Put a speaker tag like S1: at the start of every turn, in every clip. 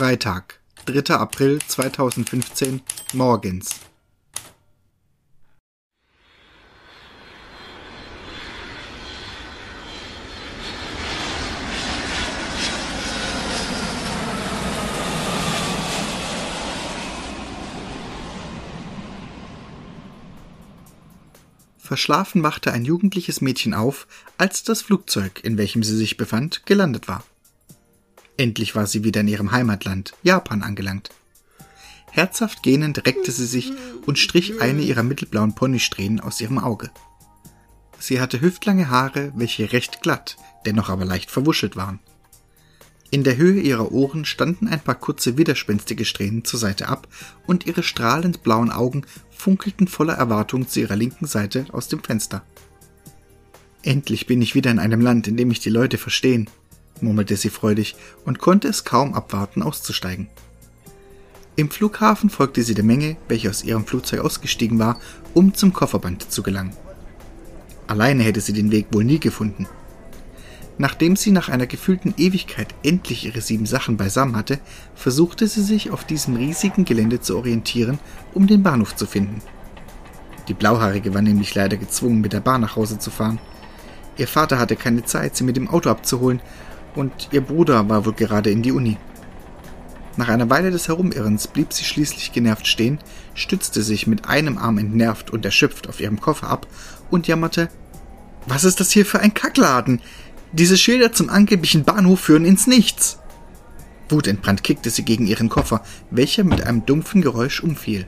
S1: Freitag, 3. April 2015, morgens. Verschlafen wachte ein jugendliches Mädchen auf, als das Flugzeug, in welchem sie sich befand, gelandet war. Endlich war sie wieder in ihrem Heimatland, Japan, angelangt. Herzhaft gähnend reckte sie sich und strich eine ihrer mittelblauen Ponysträhnen aus ihrem Auge. Sie hatte hüftlange Haare, welche recht glatt, dennoch aber leicht verwuschelt waren. In der Höhe ihrer Ohren standen ein paar kurze widerspenstige Strähnen zur Seite ab, und ihre strahlend blauen Augen funkelten voller Erwartung zu ihrer linken Seite aus dem Fenster. Endlich bin ich wieder in einem Land, in dem mich die Leute verstehen, murmelte sie freudig und konnte es kaum abwarten, auszusteigen. Im Flughafen folgte sie der Menge, welche aus ihrem Flugzeug ausgestiegen war, um zum Kofferband zu gelangen. Alleine hätte sie den Weg wohl nie gefunden. Nachdem sie nach einer gefühlten Ewigkeit endlich ihre sieben Sachen beisammen hatte, versuchte sie sich auf diesem riesigen Gelände zu orientieren, um den Bahnhof zu finden. Die Blauhaarige war nämlich leider gezwungen, mit der Bahn nach Hause zu fahren. Ihr Vater hatte keine Zeit, sie mit dem Auto abzuholen, und ihr Bruder war wohl gerade in die Uni. Nach einer Weile des Herumirrens blieb sie schließlich genervt stehen, stützte sich mit einem Arm entnervt und erschöpft auf ihrem Koffer ab und jammerte Was ist das hier für ein Kackladen? Diese Schilder zum angeblichen Bahnhof führen ins Nichts. Wutentbrannt kickte sie gegen ihren Koffer, welcher mit einem dumpfen Geräusch umfiel.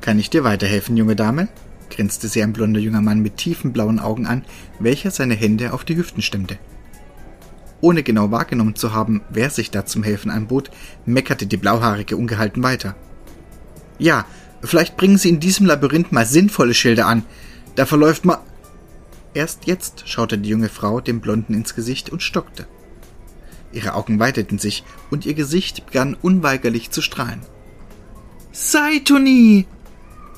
S1: Kann ich dir weiterhelfen, junge Dame? grinste sie ein blonder junger Mann mit tiefen blauen Augen an, welcher seine Hände auf die Hüften stemmte. Ohne genau wahrgenommen zu haben, wer sich da zum Helfen anbot, meckerte die Blauhaarige ungehalten weiter. Ja, vielleicht bringen Sie in diesem Labyrinth mal sinnvolle Schilder an. Da verläuft ma Erst jetzt schaute die junge Frau dem Blonden ins Gesicht und stockte. Ihre Augen weiteten sich und ihr Gesicht begann unweigerlich zu strahlen. Saitoni!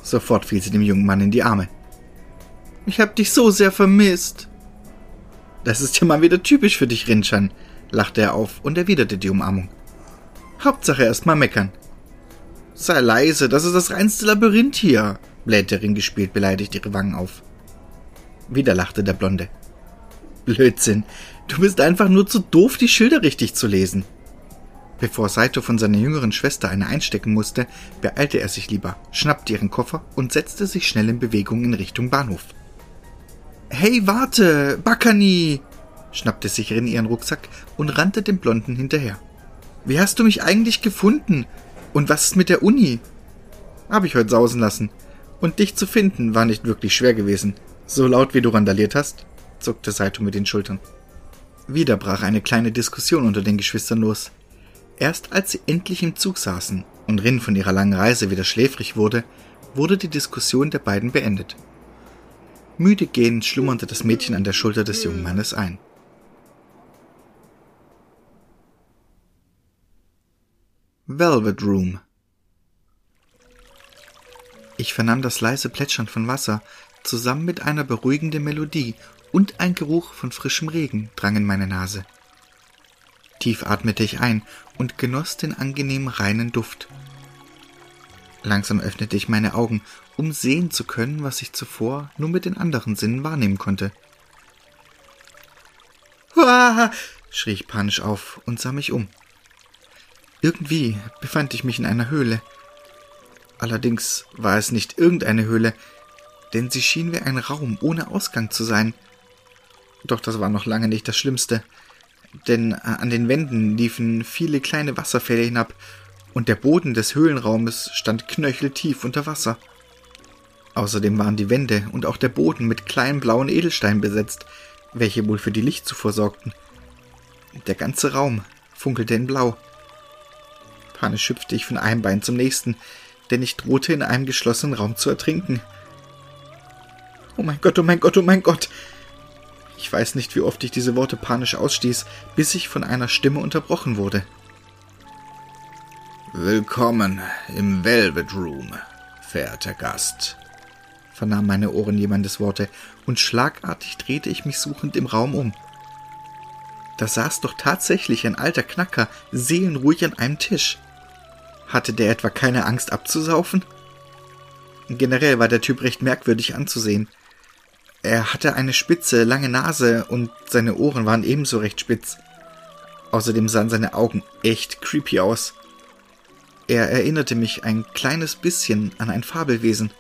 S1: Sofort fiel sie dem jungen Mann in die Arme. Ich hab dich so sehr vermisst. Das ist ja mal wieder typisch für dich, Rinchan, lachte er auf und erwiderte die Umarmung. Hauptsache erst mal meckern. Sei leise, das ist das reinste Labyrinth hier, blähte Ring gespielt beleidigt ihre Wangen auf. Wieder lachte der Blonde. Blödsinn. Du bist einfach nur zu doof, die Schilder richtig zu lesen. Bevor Saito von seiner jüngeren Schwester eine einstecken musste, beeilte er sich lieber, schnappte ihren Koffer und setzte sich schnell in Bewegung in Richtung Bahnhof. Hey, warte, Bakani! schnappte sich Rin ihren Rucksack und rannte dem Blonden hinterher. Wie hast du mich eigentlich gefunden? Und was ist mit der Uni? Hab ich heute sausen lassen. Und dich zu finden war nicht wirklich schwer gewesen. So laut wie du randaliert hast? zuckte Saito mit den Schultern. Wieder brach eine kleine Diskussion unter den Geschwistern los. Erst als sie endlich im Zug saßen und Rin von ihrer langen Reise wieder schläfrig wurde, wurde die Diskussion der beiden beendet. Müde gehend schlummerte das Mädchen an der Schulter des jungen Mannes ein. Velvet Room Ich vernahm das leise Plätschern von Wasser zusammen mit einer beruhigenden Melodie und ein Geruch von frischem Regen drang in meine Nase. Tief atmete ich ein und genoss den angenehmen reinen Duft. Langsam öffnete ich meine Augen, um sehen zu können, was ich zuvor nur mit den anderen Sinnen wahrnehmen konnte. Uah! schrie ich panisch auf und sah mich um. Irgendwie befand ich mich in einer Höhle. Allerdings war es nicht irgendeine Höhle, denn sie schien wie ein Raum ohne Ausgang zu sein. Doch das war noch lange nicht das Schlimmste, denn äh, an den Wänden liefen viele kleine Wasserfälle hinab, und der Boden des Höhlenraumes stand knöcheltief unter Wasser. Außerdem waren die Wände und auch der Boden mit kleinen blauen Edelsteinen besetzt, welche wohl für die Lichtzufuhr sorgten. Der ganze Raum funkelte in Blau. Panisch hüpfte ich von einem Bein zum nächsten, denn ich drohte in einem geschlossenen Raum zu ertrinken. Oh mein Gott, oh mein Gott, oh mein Gott. Ich weiß nicht, wie oft ich diese Worte panisch ausstieß, bis ich von einer Stimme unterbrochen wurde.
S2: Willkommen im Velvet Room, verehrter Gast,
S1: vernahm meine Ohren jemandes Worte, und schlagartig drehte ich mich suchend im Raum um. Da saß doch tatsächlich ein alter Knacker seelenruhig an einem Tisch. Hatte der etwa keine Angst abzusaufen? Generell war der Typ recht merkwürdig anzusehen. Er hatte eine spitze, lange Nase und seine Ohren waren ebenso recht spitz. Außerdem sahen seine Augen echt creepy aus. Er erinnerte mich ein kleines bisschen an ein Fabelwesen.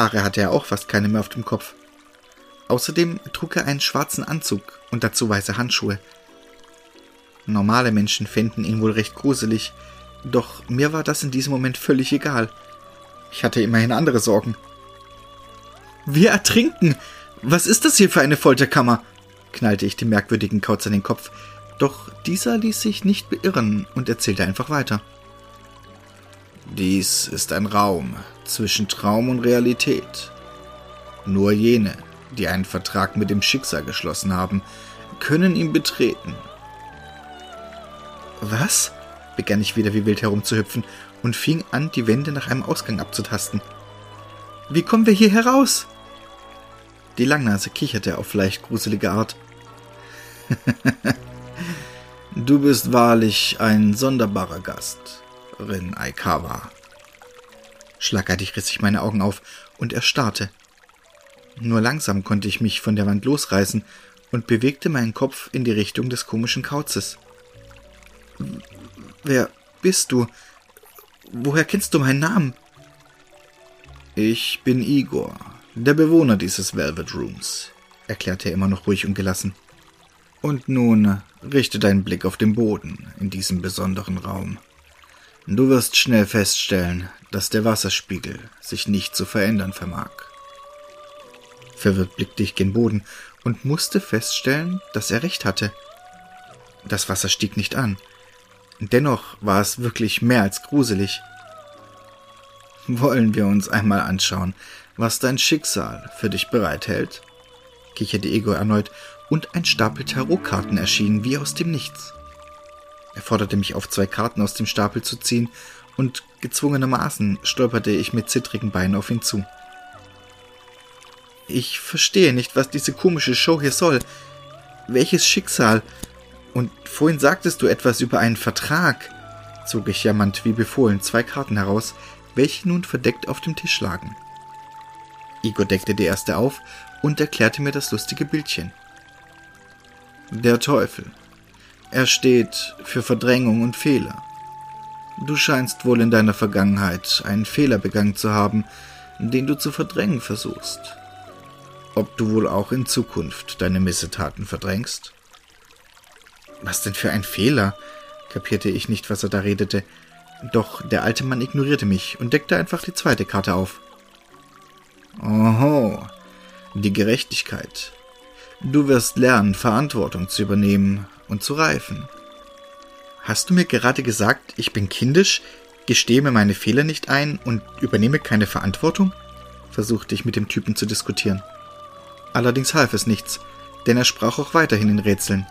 S1: Haare hatte er auch fast keine mehr auf dem Kopf. Außerdem trug er einen schwarzen Anzug und dazu weiße Handschuhe. Normale Menschen fänden ihn wohl recht gruselig, doch mir war das in diesem Moment völlig egal. Ich hatte immerhin andere Sorgen. Wir ertrinken! Was ist das hier für eine Folterkammer? knallte ich dem merkwürdigen Kauz an den Kopf, doch dieser ließ sich nicht beirren und erzählte einfach weiter.
S2: Dies ist ein Raum zwischen Traum und Realität. Nur jene, die einen Vertrag mit dem Schicksal geschlossen haben, können ihn betreten.
S1: Was? begann ich wieder wie wild herumzuhüpfen und fing an, die Wände nach einem Ausgang abzutasten. Wie kommen wir hier heraus? Die Langnase kicherte auf leicht gruselige Art.
S2: du bist wahrlich ein sonderbarer Gast, Rin Aikawa.
S1: Schlagartig riss ich meine Augen auf und erstarrte. Nur langsam konnte ich mich von der Wand losreißen und bewegte meinen Kopf in die Richtung des komischen Kauzes. Wer bist du? Woher kennst du meinen Namen?
S2: Ich bin Igor, der Bewohner dieses Velvet Rooms, erklärte er immer noch ruhig und gelassen. Und nun richte deinen Blick auf den Boden in diesem besonderen Raum. Du wirst schnell feststellen, dass der Wasserspiegel sich nicht zu verändern vermag.
S1: Verwirrt blickte ich gen Boden und musste feststellen, dass er recht hatte. Das Wasser stieg nicht an. Dennoch war es wirklich mehr als gruselig.
S2: Wollen wir uns einmal anschauen, was dein Schicksal für dich bereithält?
S1: kicherte Ego erneut, und ein Stapel Tarotkarten erschien wie aus dem Nichts. Er forderte mich auf, zwei Karten aus dem Stapel zu ziehen, und gezwungenermaßen stolperte ich mit zittrigen Beinen auf ihn zu. Ich verstehe nicht, was diese komische Show hier soll. Welches Schicksal? Und vorhin sagtest du etwas über einen Vertrag, zog ich jammernd wie befohlen zwei Karten heraus, welche nun verdeckt auf dem Tisch lagen. Igor deckte die erste auf und erklärte mir das lustige Bildchen.
S2: Der Teufel. Er steht für Verdrängung und Fehler. Du scheinst wohl in deiner Vergangenheit einen Fehler begangen zu haben, den du zu verdrängen versuchst. Ob du wohl auch in Zukunft deine Missetaten verdrängst?
S1: Was denn für ein Fehler? kapierte ich nicht, was er da redete. Doch der alte Mann ignorierte mich und deckte einfach die zweite Karte auf.
S2: Oho, die Gerechtigkeit. Du wirst lernen, Verantwortung zu übernehmen und zu reifen.
S1: Hast du mir gerade gesagt, ich bin kindisch, gestehe mir meine Fehler nicht ein und übernehme keine Verantwortung? versuchte ich mit dem Typen zu diskutieren. Allerdings half es nichts, denn er sprach auch weiterhin in Rätseln.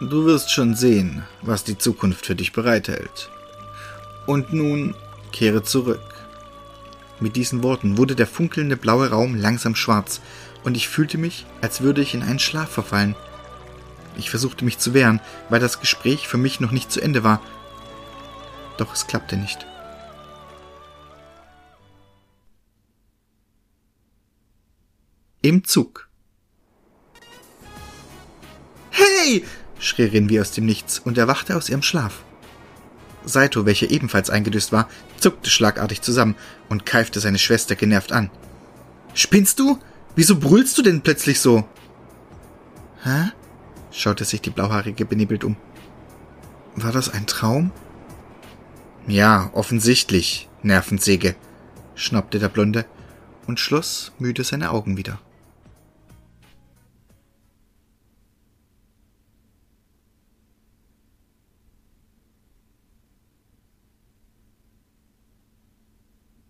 S2: Du wirst schon sehen, was die Zukunft für dich bereithält. Und nun kehre zurück.
S1: Mit diesen Worten wurde der funkelnde blaue Raum langsam schwarz, und ich fühlte mich, als würde ich in einen Schlaf verfallen. Ich versuchte mich zu wehren, weil das Gespräch für mich noch nicht zu Ende war. Doch es klappte nicht. Im Zug. Hey! schrie Rin wie aus dem Nichts und erwachte aus ihrem Schlaf. Saito, welcher ebenfalls eingedüst war, zuckte schlagartig zusammen und keifte seine Schwester genervt an. Spinnst du? Wieso brüllst du denn plötzlich so? Hä? schaute sich die Blauhaarige benebelt um. War das ein Traum? Ja, offensichtlich, Nervensäge, schnappte der Blonde und schloss müde seine Augen wieder.